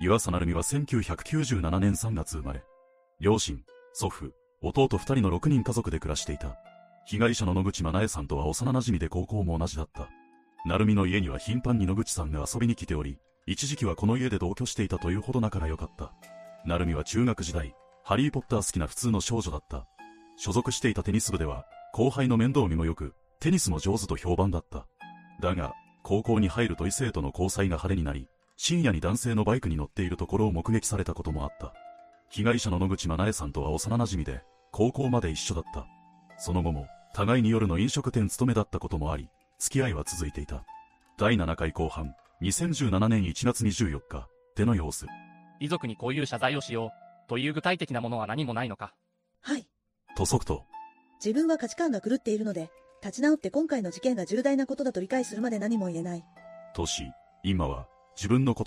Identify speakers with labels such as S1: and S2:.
S1: 岩佐成美は1997年3月生まれ。両親、祖父、弟二人の6人家族で暮らしていた。被害者の野口真奈恵さんとは幼馴染で高校も同じだった。成美の家には頻繁に野口さんが遊びに来ており、一時期はこの家で同居していたというほど仲が良かった。成美は中学時代、ハリーポッター好きな普通の少女だった。所属していたテニス部では、後輩の面倒見も良く、テニスも上手と評判だった。だが、高校に入ると異性との交際が派手になり、深夜に男性のバイクに乗っているところを目撃されたこともあった。被害者の野口真奈恵さんとは幼馴染で、高校まで一緒だった。その後も、互いに夜の飲食店勤めだったこともあり、付き合いは続いていた。第7回後半、2017年1月24日、手の様子。
S2: 遺族にこういう謝罪をしよう、という具体的なものは何もないのか。
S3: はい。
S1: と即と、
S3: 自分は価値観が狂っているので、立ち直って今回の事件が重大なことだと理解するまで何も言えない。
S1: とし、今は、自分のこと。